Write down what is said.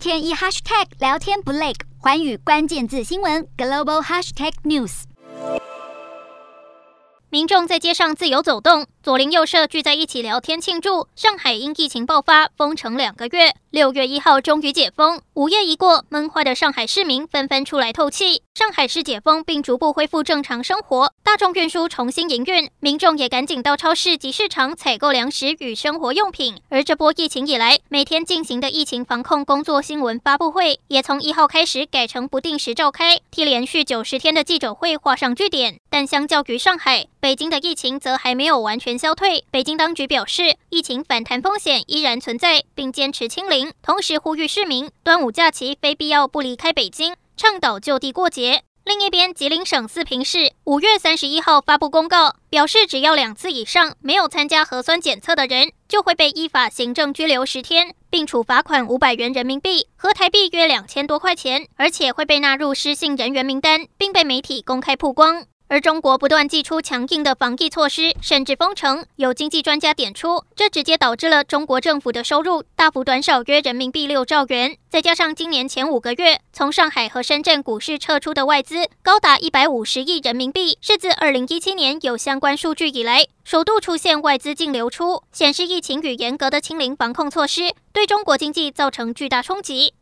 天一 hashtag 聊天不累，环宇关键字新闻 global hashtag news。民众在街上自由走动，左邻右舍聚在一起聊天庆祝。上海因疫情爆发，封城两个月，六月一号终于解封。午夜一过，闷坏的上海市民纷纷出来透气。上海市解封并逐步恢复正常生活，大众运输重新营运，民众也赶紧到超市及市场采购粮食与生活用品。而这波疫情以来，每天进行的疫情防控工作新闻发布会，也从一号开始改成不定时召开，替连续九十天的记者会画上句点。但相较于上海，北京的疫情则还没有完全全消退。北京当局表示，疫情反弹风险依然存在，并坚持清零，同时呼吁市民端午假期非必要不离开北京，倡导就地过节。另一边，吉林省四平市五月三十一号发布公告，表示只要两次以上没有参加核酸检测的人，就会被依法行政拘留十天，并处罚款五百元人民币，和台币约两千多块钱，而且会被纳入失信人员名单，并被媒体公开曝光。而中国不断祭出强硬的防疫措施，甚至封城。有经济专家点出，这直接导致了中国政府的收入大幅短少约人民币六兆元。再加上今年前五个月从上海和深圳股市撤出的外资高达一百五十亿人民币，是自二零一七年有相关数据以来首度出现外资净流出，显示疫情与严格的清零防控措施对中国经济造成巨大冲击。